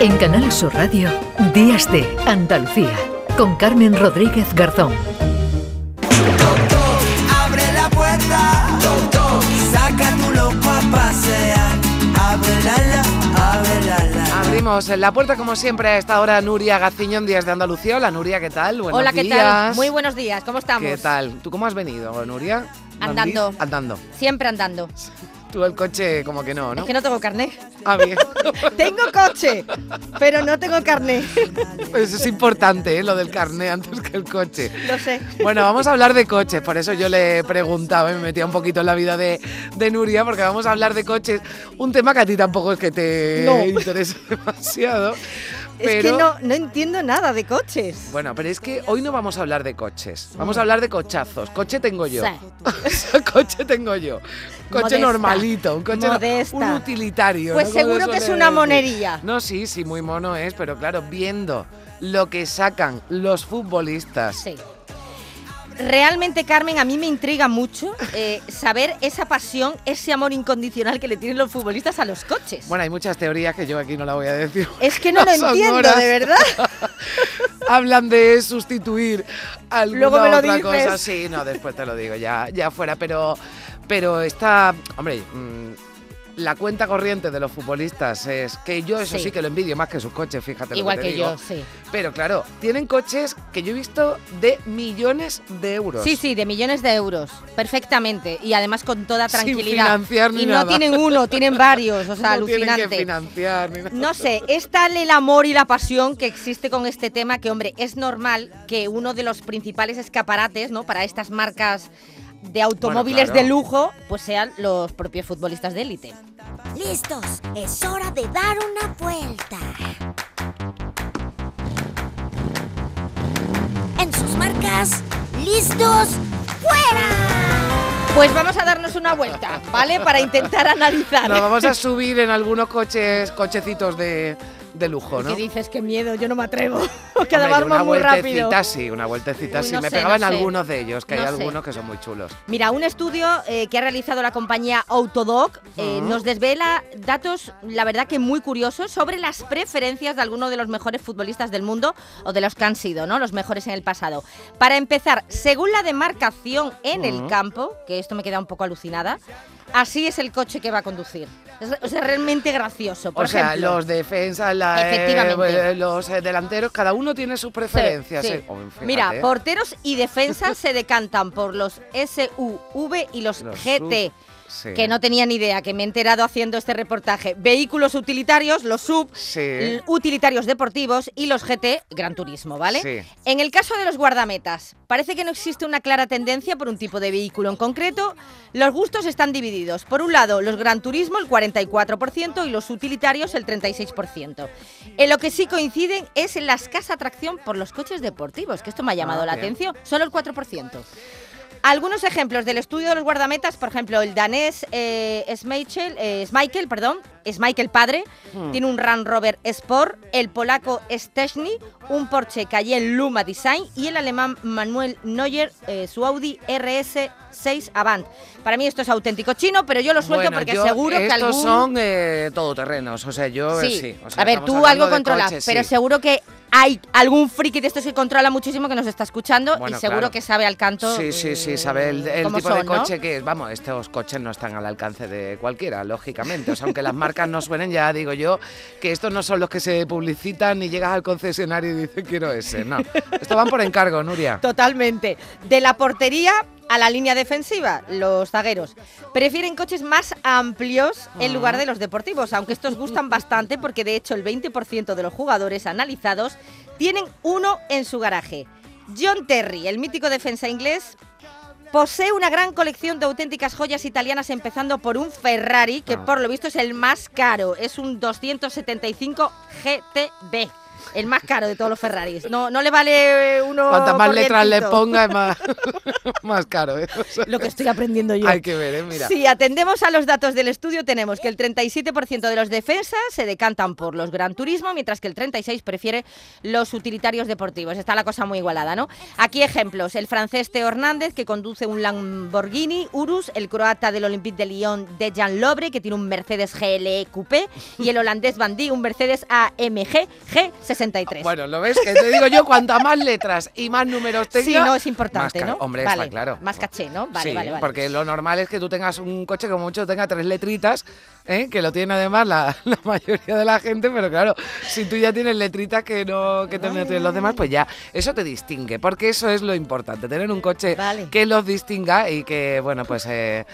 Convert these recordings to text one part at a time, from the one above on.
En Canal Sur Radio, Días de Andalucía, con Carmen Rodríguez Garzón. Abre la puerta, saca tu loco a pasear. Ábrela, ábrela. Abrimos en la puerta, como siempre, a esta hora Nuria Gaciñón, Días de Andalucía. Hola, Nuria, ¿qué tal? Buenos Hola, ¿qué días. tal? Muy buenos días, ¿cómo estamos? ¿Qué tal? ¿Tú cómo has venido, Nuria? Andando. Andando. Siempre andando. Tú el coche como que no, ¿no? Es que no tengo carné. Ah, bien. tengo coche, pero no tengo carné. Pues es importante, ¿eh? Lo del carné antes que el coche. Lo sé. Bueno, vamos a hablar de coches, por eso yo le he preguntado, ¿eh? me metía un poquito en la vida de, de Nuria, porque vamos a hablar de coches, un tema que a ti tampoco es que te No. interese demasiado. Es que no, no entiendo nada de coches. Bueno, pero es que hoy no vamos a hablar de coches, vamos a hablar de cochazos. Coche tengo yo. Sí. coche tengo yo. Coche Modesta. normalito, un coche Modesta. un utilitario. Pues seguro se que es una decir. monería. No, sí, sí, muy mono es, pero claro, viendo lo que sacan los futbolistas. Sí. Realmente, Carmen, a mí me intriga mucho eh, saber esa pasión, ese amor incondicional que le tienen los futbolistas a los coches. Bueno, hay muchas teorías que yo aquí no la voy a decir. es que no lo entiendo, horas. de verdad. Hablan de sustituir alguna Luego me lo otra dices. cosa. Sí, no, después te lo digo, ya, ya fuera. Pero, pero está, hombre, mm, la cuenta corriente de los futbolistas es que yo eso sí, Sí. que lo envidio más que sus coches, fíjate. lo Igual te que digo. yo, sí. Pero claro, tienen coches que yo he visto de millones de euros. Sí, sí, de millones de euros, perfectamente. Y además con toda Sin tranquilidad. financiar ni y no tienen uno, tienen varios, o sea, no tienen alucinante. que financiar ni nada. No sé, es tal el amor y la pasión que existe con este tema que, hombre, es normal que uno de los principales escaparates, ¿no? Para estas marcas de automóviles claro. de lujo, pues sean los propios futbolistas de élite. Listos, es hora de dar una vuelta. En sus marcas, listos, fuera. Pues vamos a darnos una vuelta, ¿vale? Para intentar analizar. Nos vamos a subir en algunos coches, cochecitos de, de lujo, ¿no? ¿Qué dices? Qué miedo, yo no me atrevo. Hombre, que además una muy rápido. vueltecita sí, una vueltecita Uy, sí. Me sé, pegaban no sé. algunos de ellos, que hay sé. algunos que son muy chulos. Mira, un estudio eh, que ha realizado la compañía Autodoc eh, nos desvela datos, la verdad que muy curiosos, sobre las preferencias de algunos de los mejores futbolistas del mundo o de los que han sido, ¿no? Los mejores en el pasado. Para empezar, según la demarcación en el campo, que esto me queda un poco alucinada, así es el coche que va a conducir. Es, o sea, realmente gracioso. Por o sea, ejemplo, los defensas, la, eh, Efectivamente. los eh, delanteros, cada uno tiene sus preferencias. Sí, eh. sí. Oh, Mira, eh. porteros y defensas se decantan por los SUV y los, Los GT. Sí. Que no tenía ni idea, que me he enterado haciendo este reportaje. Vehículos utilitarios, los sub, Sí. utilitarios deportivos y los GT, Gran Turismo, ¿vale? Sí. En el caso de los guardametas, parece que no existe una clara tendencia por un tipo de vehículo en concreto. Los gustos están divididos. Por un lado, los Gran Turismo, el 44%, y los utilitarios, el 36%. En lo que sí coinciden es en la escasa atracción por los coches deportivos, que esto me ha llamado Ah, la bien. atención. Solo el 4%. Algunos ejemplos del estudio de los guardametas, por ejemplo, el danés eh, Schmeichel, eh, Schmeichel, perdón, Schmeichel padre, Hmm. tiene un Land Rover Sport, el polaco Stechny, un Porsche Cayenne Luma Design y el alemán Manuel Neuer, eh, su Audi RS6 Avant. Para mí esto es auténtico chino, pero yo lo suelto Bueno, porque yo- seguro que estos algún... son eh, todoterrenos, o sea, yo Sí. sí. o sea, a ver, tú algo controlas, pero seguro que hay algún friki de estos que controla muchísimo que nos está escuchando Bueno, y seguro claro. que sabe al canto. Sí, sí, sí, eh, sabe el, tipo de coche que es. Vamos, estos coches no están al alcance de cualquiera, lógicamente. O sea, aunque las marcas no suenen, ya digo yo que estos no son los que se publicitan ni llegas al concesionario y dices quiero ese. No, esto van por encargo, Nuria. Totalmente. De la portería a la línea defensiva, los zagueros prefieren coches más amplios en lugar de los deportivos, aunque estos gustan bastante porque de hecho el 20% de los jugadores analizados tienen uno en su garaje. John Terry, el mítico defensa inglés, posee una gran colección de auténticas joyas italianas empezando por un Ferrari que Ah. por lo visto es el más caro, es un 275 GTB. El más caro de todos los Ferraris. No, no le vale uno. Cuantas más letras le ponga, es más, más caro. ¿eh? O sea, Lo que estoy aprendiendo yo. hay que ver, ¿eh? Mira. Si atendemos a los datos del estudio, tenemos que el 37% de los defensas se decantan por los Gran Turismo, mientras que el 36% prefiere los utilitarios deportivos. Está la cosa muy igualada, ¿no? Aquí ejemplos. El francés Teo Hernández, que conduce un Lamborghini Urus, el croata del Olympique de Lyon, Dejan Lobre, que tiene un Mercedes GLE Coupé, y el holandés Dijk, un Mercedes AMG G63. Bueno, ¿lo ves? Que te digo yo, cuantas más letras y más números tenga... sí, no, es importante, más. ¿no? Hombre, vale, está claro. Más caché, ¿no? Vale, sí, vale, vale. porque lo normal es que tú tengas un coche que como mucho tenga tres letritas, ¿eh? que lo tiene además la, la mayoría de la gente, pero claro, si tú ya tienes letritas que no que tienen los demás, pues ya eso te distingue, porque eso es lo importante, tener un coche que los distinga y que, bueno, pues eh,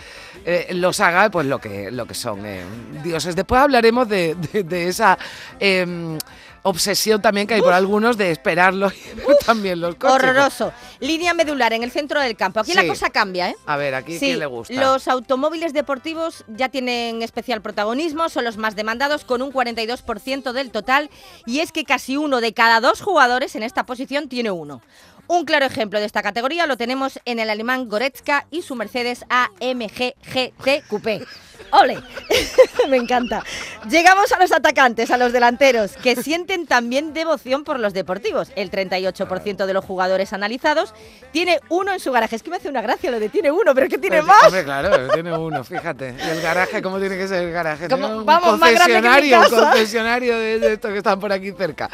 eh, los haga pues lo que, lo que son eh, dioses. Después hablaremos de, de- de esa... obsesión también que hay por algunos de esperarlos también los coches. Horroroso. Línea medular en el centro del campo. Aquí la cosa cambia, ¿eh? A ver, aquí Sí, quién le gusta. los automóviles deportivos ya tienen especial protagonismo, son los más demandados con un 42% del total y es que casi uno de cada dos jugadores en esta posición tiene uno. Un claro ejemplo de esta categoría lo tenemos en el alemán Goretzka y su Mercedes AMG GT Coupé. ¡Ole! Me encanta. Llegamos a los atacantes, a los delanteros, que sienten también devoción por los deportivos. El 38% de los jugadores analizados tiene uno en su garaje. Es que me hace una gracia lo de tiene uno, pero es que tiene Pues, más. Hombre, claro, tiene uno, fíjate. Y el garaje, ¿cómo tiene que ser el garaje? Como- Tiene un vamos, más grande que mi concesionario, un concesionario de, de estos que están por aquí cerca.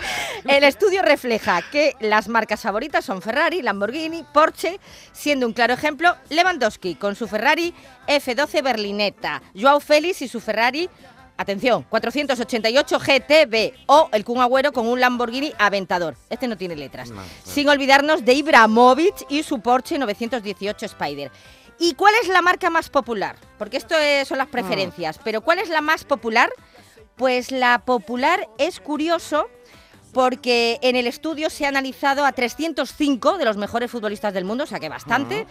El estudio refleja que las marcas favoritas son Ferrari, Lamborghini, Porsche, siendo un claro ejemplo Lewandowski con su Ferrari F12 Berlinetta, Joao Félix y su Ferrari, atención, 488 GTB o el Kun Agüero con un Lamborghini Aventador. Este no tiene letras. No, no. Sin olvidarnos de Ibrahimovic y su Porsche 918 Spider. ¿Y cuál es la marca más popular? Porque esto es- son las preferencias, pero ¿cuál es la más popular? Pues la popular es curioso porque en el estudio se ha analizado a 305 de los mejores futbolistas del mundo, o sea que bastante.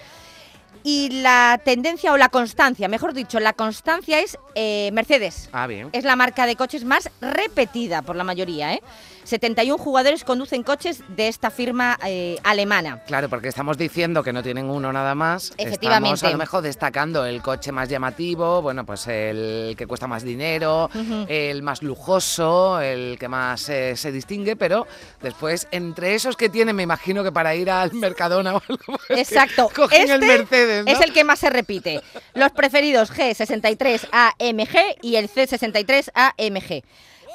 Y la tendencia o la constancia, mejor dicho, la constancia es eh, Mercedes. Ah, bien. Es la marca de coches más repetida por la mayoría, ¿eh? 71 jugadores conducen coches de esta firma eh, alemana. Claro, porque estamos diciendo que no tienen uno nada más. Efectivamente. Estamos a lo mejor destacando el coche más llamativo, bueno, pues el que cuesta más dinero, el más lujoso, el que más eh, se distingue, pero después, entre esos que tienen, me imagino que para ir al Mercadona o algo, pues, Exacto. cogen este el Mercedes, ¿no? es el que más se repite. Los preferidos G63 AMG y el C63 AMG.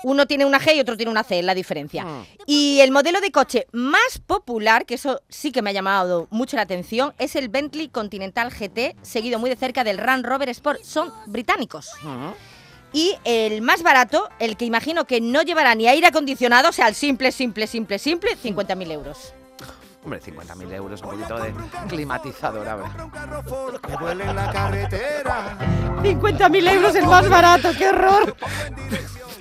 Uno tiene una G y otro tiene una C, es la diferencia. Mm. Y el modelo de coche más popular, que eso sí que me ha llamado mucho la atención, es el Bentley Continental GT, seguido muy de cerca del Land Rover Sport. Son británicos. Ujú. Y el más barato, el que imagino que no llevará ni aire acondicionado, o sea, el simple, simple, simple, simple, 50.000 euros. Hombre, 50.000 euros, un poquito de climatizador, a ver. Que vuele en la carretera. 50.000 euros el más barato, qué horror.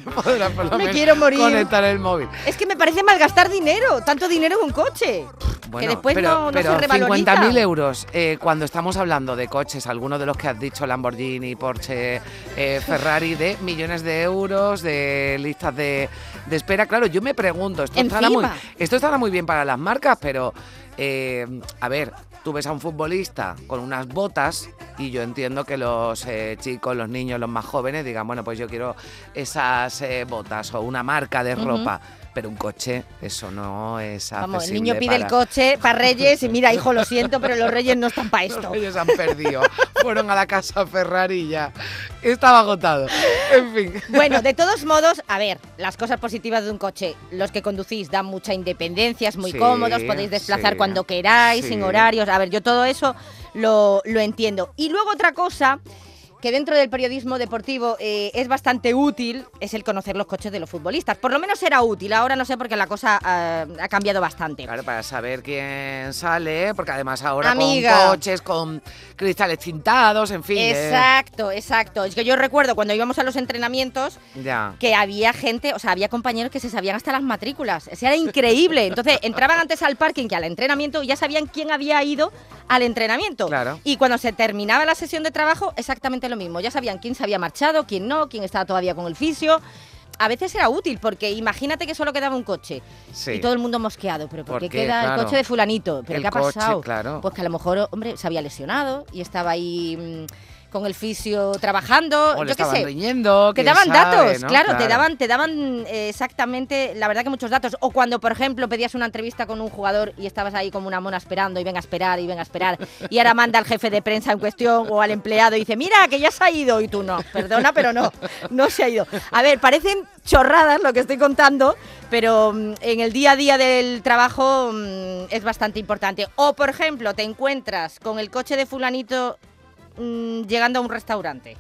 Me quiero morir. Conectar el móvil. Es que me parece malgastar dinero, tanto dinero en un coche. Bueno, que después pero, no, no pero se revaloriza. 50.000 euros, eh, cuando estamos hablando de coches, algunos de los que has dicho, Lamborghini, Porsche, eh, Ferrari, de millones de euros, de listas de, de espera. Claro, yo me pregunto, esto estará, muy, Encima. esto estará muy bien para las marcas, pero, eh, a ver, tú ves a un futbolista con unas botas y yo entiendo que los eh, chicos, los niños, los más jóvenes digan, bueno, pues yo quiero esas eh, botas o una marca de ropa. Pero un coche, eso no es Vamos, el accesible niño pide el coche para Reyes y mira, hijo, lo siento, pero los Reyes no están para Los esto. reyes han perdido. Fueron a la casa Ferrari y ya. Estaba agotado. En fin. Bueno, de todos modos, a ver, las cosas positivas de un coche. Los que conducís dan mucha independencia, es muy Sí, cómodos, podéis desplazar sí, cuando queráis, sí. sin horarios. A ver, yo todo eso lo, lo entiendo. Y luego otra cosa que dentro del periodismo deportivo eh, es bastante útil, es el conocer los coches de los futbolistas. Por lo menos era útil, ahora no sé porque la cosa ah, ha cambiado bastante. Claro, para saber quién sale, porque además ahora Amiga. con coches, con cristales tintados, en fin. eh, Exacto, exacto. Es que yo recuerdo cuando íbamos a los entrenamientos ya. que había gente, o sea, había compañeros que se sabían hasta las matrículas. O sea, era increíble. Entonces, entraban antes al parking que al entrenamiento y ya sabían quién había ido al entrenamiento. Claro. Y cuando se terminaba la sesión de trabajo, exactamente lo mismo. Ya sabían quién se había marchado, quién no, quién estaba todavía con el fisio. a veces era útil, porque imagínate que solo quedaba un coche Sí. y todo el mundo mosqueado. ¿Pero por, ¿Por qué qué? queda Claro. el coche de Fulanito? ¿Pero El qué ha coche, pasado? claro. Pues que a lo mejor, hombre, se había lesionado y estaba ahí mm, con el fisio trabajando. O yo qué sé. riñendo, Te daban sabe, datos, ¿no? claro, te daban, te daban eh, exactamente, la verdad que muchos datos. O cuando, por ejemplo, pedías una entrevista con un jugador y estabas ahí como una mona esperando y venga a esperar y venga a esperar. Y ahora manda al jefe de prensa en cuestión o al empleado y dice, mira, que ya se ha ido. Y tú no, perdona, pero no, no se ha ido. A ver, parecen chorradas lo que estoy contando, pero mm, en el día a día del trabajo mm, es bastante importante. O, por ejemplo, te encuentras con el coche de fulanito mm, llegando a un restaurante.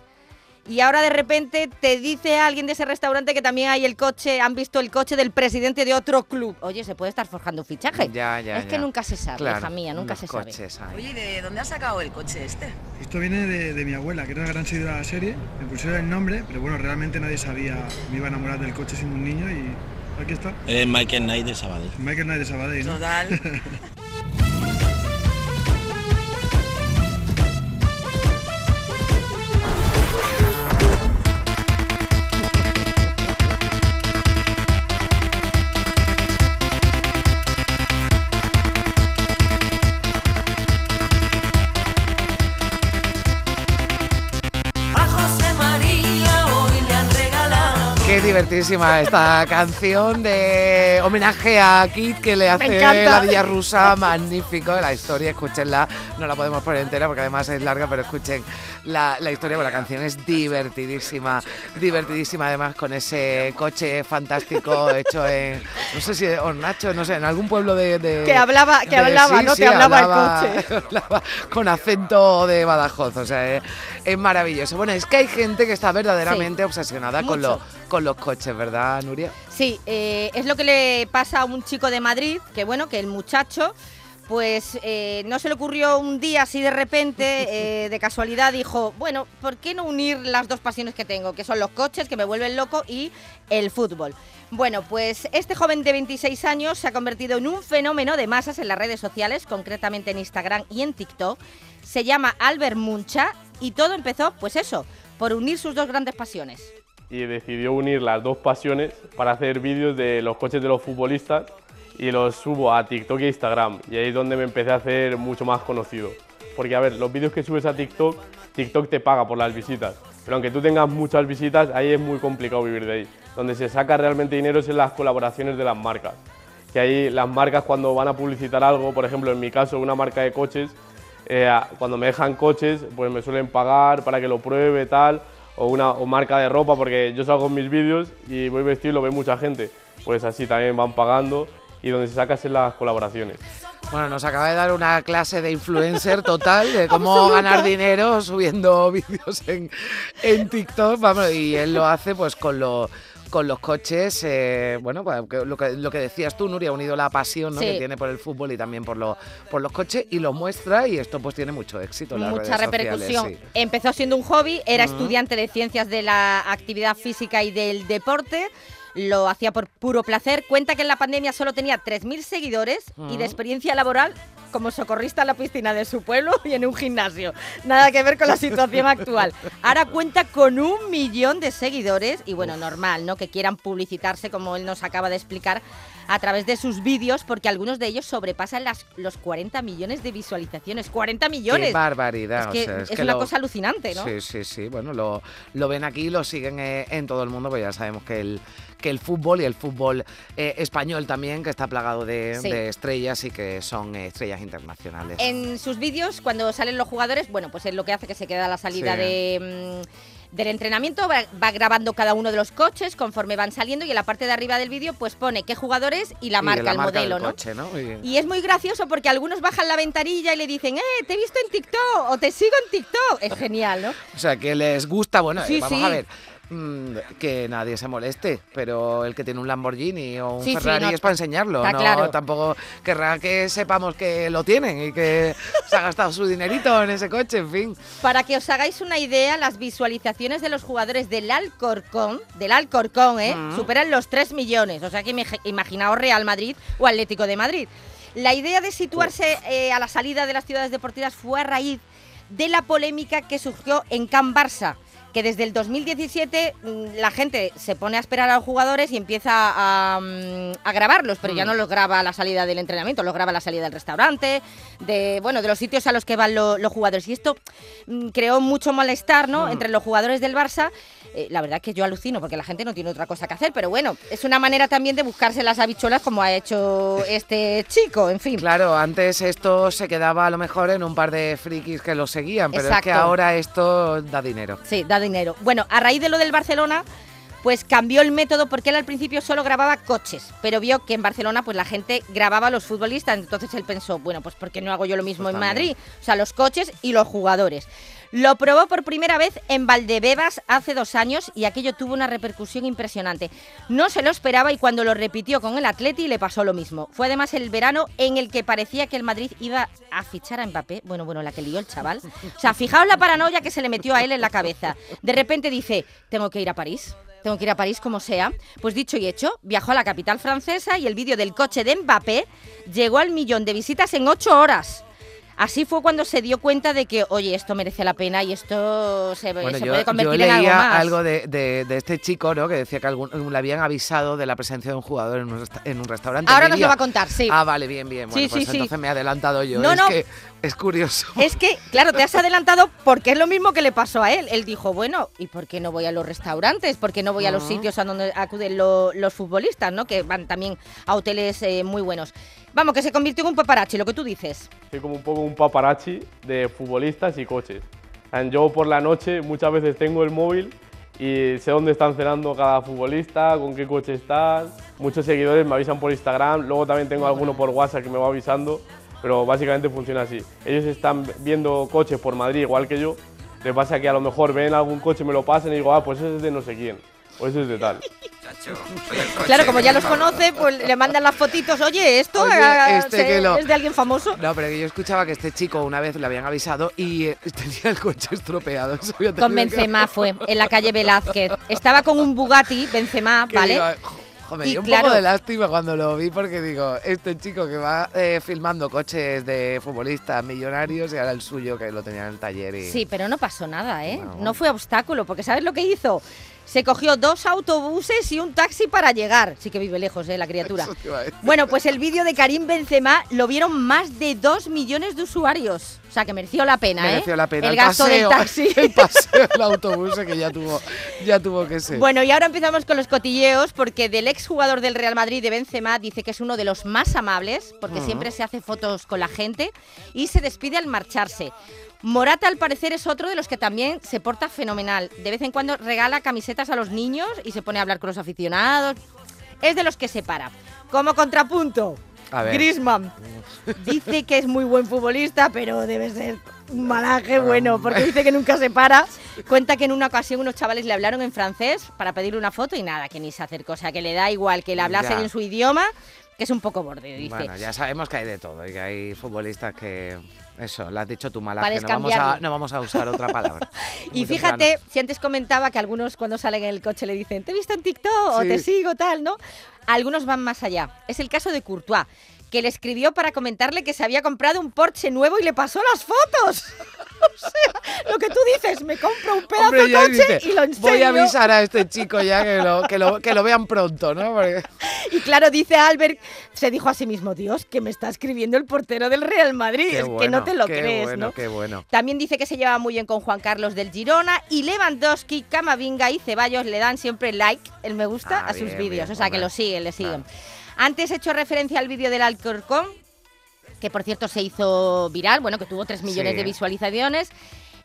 Y ahora de repente te dice alguien de ese restaurante que también hay el coche, han visto el coche del presidente de otro club. Oye, se puede estar forjando un fichaje. Ya, ya, es que nunca se sabe, Claro, hija mía, nunca se sabe. coches. Oye, ¿y ¿de dónde has sacado el coche este? Esto viene de, de mi abuela, que era una gran seguidora de la serie. Me pusieron el nombre, pero bueno, realmente nadie sabía. Me iba a enamorar del coche siendo un niño y aquí está. Es Michael Knight de Sabadell. Michael Knight de Sabadell, ¿no? Total. divertidísima esta canción de homenaje a Kit que le hace la Villa Rusa, magnífico la historia, escúchenla, no la podemos poner entera porque además es larga, pero escuchen la, la historia, porque la canción es divertidísima, divertidísima además con ese coche fantástico hecho en, no sé si, o Nacho, no sé, en algún pueblo de... de- Que hablaba- que de- hablaba, ¿no? Que hablaba el coche. hablaba con acento de Badajoz, o sea, es, es maravilloso. Bueno, es que hay gente que está verdaderamente obsesionada con, lo- con los coches, ¿verdad, Nuria? Sí, eh, es lo que le pasa a un chico de Madrid, que bueno, que el muchacho, pues eh, no se le ocurrió un día así de repente, eh, de casualidad, dijo, bueno, ¿por qué no unir las dos pasiones que tengo, que son los coches, que me vuelven loco, y el fútbol? Bueno, pues este joven de 26 años se ha convertido en un fenómeno de masas en las redes sociales, concretamente en Instagram y en TikTok. Se llama Albert Muncha y todo empezó, pues eso, por unir sus dos grandes pasiones. Y decidió unir las dos pasiones para hacer vídeos de los coches de los futbolistas y los subo a TikTok e Instagram. Y ahí es donde me empecé a hacer mucho más conocido. Porque, a ver, los vídeos que subes a TikTok, TikTok te paga por las visitas. Pero aunque tú tengas muchas visitas, ahí es muy complicado vivir de ahí. Donde se saca realmente dinero es en las colaboraciones de las marcas. Que ahí las marcas cuando van a publicitar algo, por ejemplo, en mi caso, una marca de coches, eh, cuando me dejan coches, pues me suelen pagar para que lo pruebe, tal, o una o marca de ropa, porque yo salgo en mis vídeos y voy vestido y lo ve mucha gente. Pues así también van pagando y donde se saca es en las colaboraciones. Bueno, nos acaba de dar una clase de influencer total de cómo ganar dinero subiendo vídeos en, en TikTok. Vamos, y él lo hace pues con los con los coches, eh, bueno, pues, lo, que, lo que decías tú, Nuria, ha unido la pasión ¿no? Sí. que tiene por el fútbol y también por, lo- por los coches y lo muestra y esto pues tiene mucho éxito en las mucha redes repercusión. sociales, sí. Empezó siendo un hobby, era estudiante de ciencias de la actividad física y del deporte. Lo hacía por puro placer. Cuenta que en la pandemia solo tenía 3.000 seguidores y Ujú. de experiencia laboral como socorrista en la piscina de su pueblo y en un gimnasio. Nada que ver con la situación actual. Ahora cuenta con un millón de seguidores y bueno, normal, ¿no? Que quieran publicitarse como él nos acaba de explicar a través de sus vídeos porque algunos de ellos sobrepasan las, los 40 millones de visualizaciones. ¡40 millones! Qué barbaridad. Es o que es, que una lo- cosa alucinante, ¿no? Sí, sí, sí. Bueno, lo, lo ven aquí, lo siguen eh, en todo el mundo, pues ya sabemos que el, que el fútbol y el fútbol eh, español también, que está plagado de, Sí. de estrellas y que son eh, estrellas internacionales. En sus vídeos, cuando salen los jugadores, bueno, pues es lo que hace que se queda la salida Sí. de, mm, del entrenamiento, va, grabando cada uno de los coches conforme van saliendo y en la parte de arriba del vídeo pues pone qué jugadores y la Y marca, la el marca modelo, ¿no? coche, ¿no? Y- Y es muy gracioso porque algunos bajan la ventanilla y le dicen, eh, te he visto en TikTok o te sigo en TikTok. Es genial, ¿no? O sea, que les gusta, bueno, eh, vamos sí. a ver. Mm, Que nadie se moleste, pero el que tiene un Lamborghini o un Sí, sí, Ferrari no, es para enseñarlo, no claro. tampoco querrá que sepamos que lo tienen y que se ha gastado su dinerito en ese coche, en fin. Para que os hagáis una idea, las visualizaciones de los jugadores del Alcorcón, del Alcorcón, ¿eh? Mm. superan los 3 millones. O sea que imag- imaginaos Real Madrid o Atlético de Madrid. La idea de situarse eh, a la salida de las ciudades deportivas fue a raíz de la polémica que surgió en Can Barça. Que desde el 2017 mm, la gente se pone a esperar a los jugadores y empieza a, mm, a grabarlos, pero ya Mm. no los graba a la salida del entrenamiento, los graba a la salida del restaurante, de bueno, de los sitios a los que van lo- los jugadores. Y esto mm, creó mucho malestar, ¿no? Mm. Entre los jugadores del Barça. Eh, la verdad que yo alucino porque la gente no tiene otra cosa que hacer, pero bueno, es una manera también de buscarse las habichuelas como ha hecho este chico, en fin. Claro, antes esto se quedaba a lo mejor en un par de frikis que lo seguían, pero es que ahora esto da dinero. Sí, da dinero. Bueno, a raíz de lo del Barcelona, pues cambió el método porque él al principio solo grababa coches, pero vio que en Barcelona pues la gente grababa a los futbolistas, entonces él pensó, bueno, pues ¿por qué no hago yo lo mismo Pues en también. Madrid? O sea, los coches y los jugadores. Lo probó por primera vez en Valdebebas hace dos años y aquello tuvo una repercusión impresionante. No se lo esperaba y cuando lo repitió con el Atleti le pasó lo mismo. Fue además el verano en el que parecía que el Madrid iba a fichar a Mbappé. Bueno, bueno, la que lió el chaval. O sea, fijaos la paranoia que se le metió a él en la cabeza. De repente dice, tengo que ir a París. Tengo que ir a París como sea. Pues dicho y hecho, viajó a la capital francesa y el vídeo del coche de Mbappé llegó al millón de visitas en ocho horas. Así fue cuando se dio cuenta de que, oye, esto merece la pena y esto se, Bueno, se yo, puede yo convertir en algo más. de, de- de este chico, ¿no? Que decía que algún, le habían avisado de la presencia de un jugador en un, resta- en un restaurante. Ahora nos lo va a contar, sí. Ah, vale, bien, bien. Bueno, Sí, pues sí, sí. entonces me he adelantado yo. No, es no. que es curioso. Es que, claro, te has adelantado porque es lo mismo que le pasó a él. Él dijo, bueno, ¿y por qué no voy a los restaurantes? ¿Por qué no voy a los Ujú. sitios a donde acuden lo- los futbolistas, ¿no? Que van también a hoteles eh, muy buenos. Vamos, que se convirtió en un paparazzi, lo que tú dices. Soy como un poco un paparazzi de futbolistas y coches. Yo por la noche muchas veces tengo el móvil y sé dónde están cenando cada futbolista, con qué coche están. Muchos seguidores me avisan por Instagram, luego también tengo alguno por WhatsApp que me va avisando, pero básicamente funciona así. Ellos están viendo coches por Madrid igual que yo, les pasa que a lo mejor ven algún coche, me lo pasan y digo, ah, pues ese es de no sé quién, o ese es de tal. Claro, como ya los conoce, pues le mandan las fotitos. Oye, esto Oye, este se- que lo- es de alguien famoso. No, pero yo escuchaba que este chico una vez le habían avisado y eh, tenía el coche estropeado. Con que- Benzema fue, en la calle Velázquez. Estaba con un Bugatti, Benzema, que ¿vale? jo, me dio un claro- poco de lástima cuando lo vi porque digo, este chico que va eh, filmando coches de futbolistas millonarios y ahora el suyo que lo tenía en el taller y... Sí, pero no pasó nada, ¿eh? No. No fue obstáculo, porque ¿sabes lo que hizo? Se cogió dos autobuses y un taxi para llegar. Sí que vive lejos, ¿eh? La criatura. Bueno, pues el vídeo de Karim Benzema lo vieron más de dos millones de usuarios. O sea, que mereció la pena, Mereció ¿eh? la pena. El, gasto paseo, del taxi. El paseo del autobús que ya tuvo, ya tuvo que ser. Bueno, y ahora empezamos con los cotilleos, porque del exjugador del Real Madrid, de Benzema, dice que es uno de los más amables, porque siempre se hace fotos con la gente y se despide al marcharse. Morata, al parecer, es otro de los que también se porta fenomenal. De vez en cuando regala camisetas a los niños y se pone a hablar con los aficionados. Es de los que se para. Como contrapunto. Griezmann dice que es muy buen futbolista, pero debe ser un malaje bueno, porque dice que nunca se para. Cuenta que en una ocasión unos chavales le hablaron en francés para pedirle una foto y nada, que ni se acercó. O sea, que le da igual que le hablasen en su idioma, que es un poco borde, dice. Bueno, ya sabemos que hay de todo y que hay futbolistas que... Eso, lo has dicho tú, Para malaje. No vamos, a, descambiarlo. no vamos a usar otra palabra. Y fíjate, temprano. si antes comentaba que algunos cuando salen en el coche le dicen, te he visto en TikTok o te sigo, tal, ¿no? Algunos van más allá. Es el caso de Courtois, que le escribió para comentarle que se había comprado un Porsche nuevo y le pasó las fotos. o sea, lo que tú dices, me compro un pedazo Hombre, de coche dice, y lo enseño. voy a avisar a este chico ya que lo, que lo, que lo vean pronto, ¿no? Porque- Y claro, dice Albert, se dijo a sí mismo, Dios, que me está escribiendo el portero del Real Madrid. Qué es que no te lo qué crees, bueno, ¿no? Qué bueno. También dice que se lleva muy bien con Juan Carlos del Girona y Lewandowski, Camavinga y Ceballos le dan siempre like, el me gusta, Ah, a sus vídeos. o sea, que lo siguen, le siguen. Antes he hecho referencia al vídeo del Alcorcón, que por cierto se hizo viral, bueno, que tuvo 3 millones Sí. de visualizaciones.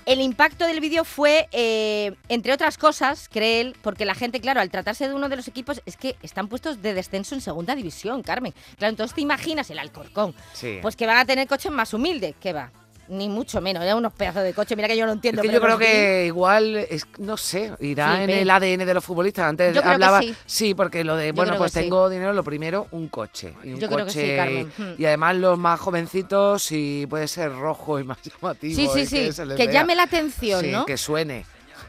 El impacto del vídeo fue, eh, entre otras cosas, cree él, porque la gente, claro, al tratarse de uno de los equipos, es que están puestos de descenso en segunda división, Carmen. Claro, entonces te imaginas el Alcorcón. Sí. Pues que van a tener coches más humildes, que va. Ni mucho menos, eran unos pedazos de coche. Mira que yo no Es entiendo. que yo creo que igual, es, no sé, irá Sí, en el ADN de los futbolistas. Antes Yo creo que sí. porque lo de, bueno, pues que sí. tengo dinero, lo primero, un coche. Y un Yo creo que Carmen. Y además los más jovencitos, si puede ser rojo y más llamativo. Sí, sí, y sí. Que vea. llame la atención, Sí, ¿no? que suene.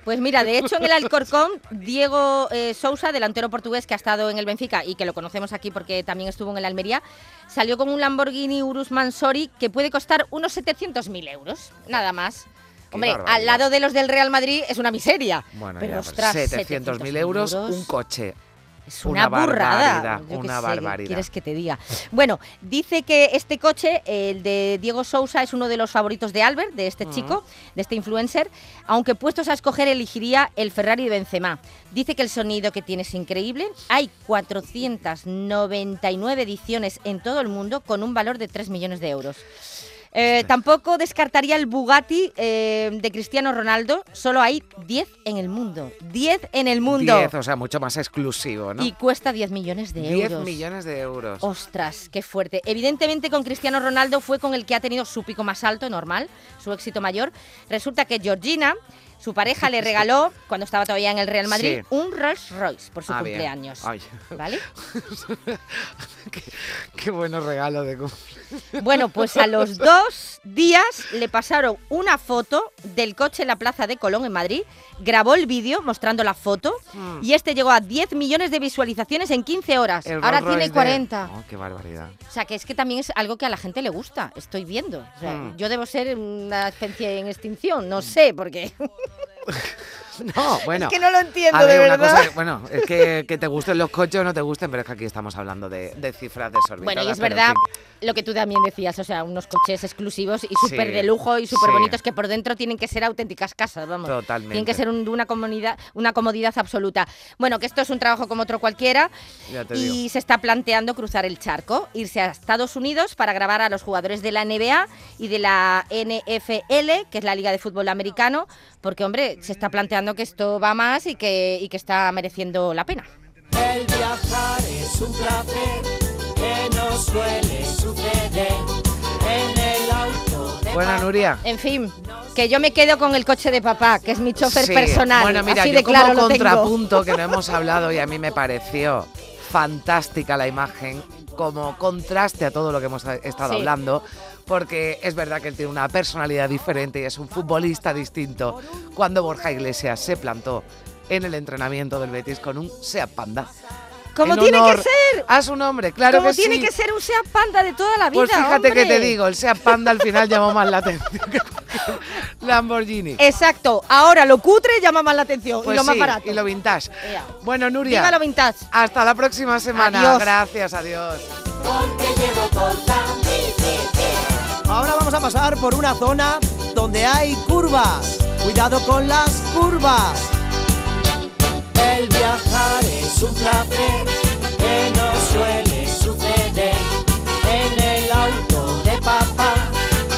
Pues mira, de hecho en el Alcorcón, Diego eh, Sousa, delantero portugués que ha estado en el Benfica y que lo conocemos aquí porque también estuvo en el Almería, salió con un Lamborghini Urus Mansori que puede costar unos 700.000 euros, nada más. Hombre, barbaridad. al lado de los del Real Madrid es una miseria. Bueno, pero ya, pues, ostras, 700.000 euros, un coche. Es una, Una burrada. barbaridad, Yo una ¿qué barbaridad. quieres que te diga? Bueno, dice que este coche, el de Diego Sousa, es uno de los favoritos de Albert, de este chico, de este influencer, aunque puestos a escoger elegiría el Ferrari de Benzema. Dice que el sonido que tiene es increíble. Hay 499 ediciones en todo el mundo con un valor de 3 millones de euros. Eh, tampoco descartaría el Bugatti eh, de Cristiano Ronaldo. Solo hay 10 en el mundo. 10 en el mundo. 10, o sea, mucho más exclusivo, ¿no? Y cuesta 10 millones de 10 euros. millones de euros. Ostras, qué fuerte. Evidentemente con Cristiano Ronaldo fue con el que ha tenido su pico más alto, normal, su éxito mayor. Resulta que Georgina, su pareja, le regaló, cuando estaba todavía en el Real Madrid, Sí. un Rolls Royce por su Ah, cumpleaños. Ay. ¿Vale? qué, qué buenos regalos de cum- Bueno, pues a los dos días le pasaron una foto del coche en la Plaza de Colón en Madrid, grabó el vídeo mostrando la foto Mm. y este llegó a 10 millones de visualizaciones en 15 horas. El Ahora Rolls tiene Royce de- 40. Oh, qué barbaridad. O sea, que es que también es algo que a la gente le gusta, estoy viendo. O sea, Hmm. Yo debo ser una especie en extinción, no sé, porque No, bueno. es que no lo entiendo, a ver, de una verdad. cosa, bueno, es que, que te gusten los coches o no te gusten, pero es que aquí estamos hablando de, de cifras desorbitadas. Bueno, y es verdad fin. lo que tú también decías, o sea, unos coches exclusivos y súper Sí, de lujo y súper sí. bonitos que por dentro tienen que ser auténticas casas, vamos. Totalmente. Tienen que ser un- una comodidad, una comodidad absoluta. Bueno, que esto es un trabajo como otro cualquiera Ya te y digo. se está planteando cruzar el charco, irse a Estados Unidos para grabar a los jugadores de la NBA y de la NFL, que es la Liga de Fútbol Americano, porque, hombre, se está planteando que esto va más y que, y que está mereciendo la pena. El viajar es un placer que no suele suceder en el auto de Bueno, Nuria. En fin, que yo me quedo con el coche de papá, que es mi chofer Sí, personal. Bueno, mira, Así yo de claro como lo tengo. contrapunto que no hemos hablado y a mí me pareció fantástica la imagen como contraste a todo lo que hemos estado Sí. hablando, porque es verdad que él tiene una personalidad diferente y es un futbolista distinto. Cuando Borja Iglesias se plantó en el entrenamiento del Betis con un Seat Panda. Como En tiene que ser. A su nombre, claro Como que tiene sí. que ser un Seat Panda de toda la vida, Pues fíjate que te digo, el Seat Panda al final llamó más la atención que Lamborghini. Exacto, ahora lo cutre llama más la atención Pues y lo más barato. y lo vintage. Ea. Bueno, Nuria. Viva lo vintage. Hasta la próxima semana. Adiós. Gracias, adiós. Ahora vamos a pasar por una zona donde hay curvas. Cuidado con las curvas. El viajar es un placer que no suele suceder. En el auto de papá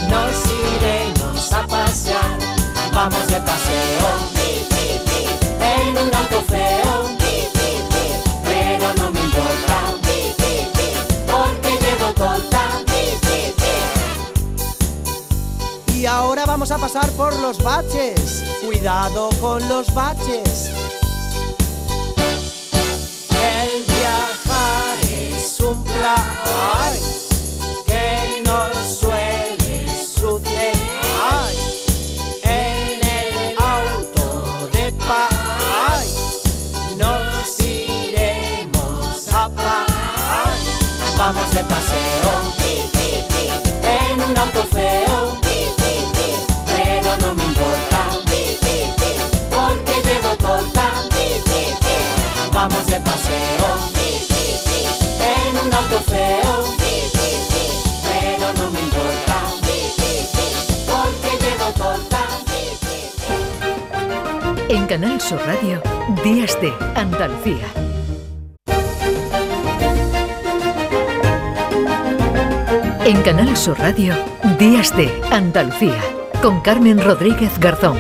nos iremos a pasear. Vamos de paseo pasar por los baches. Cuidado con los baches. El viajar es un placer Canal Sur Radio, Días de Andalucía. En Canal Sur Radio, Días de Andalucía, con Carmen Rodríguez Garzón.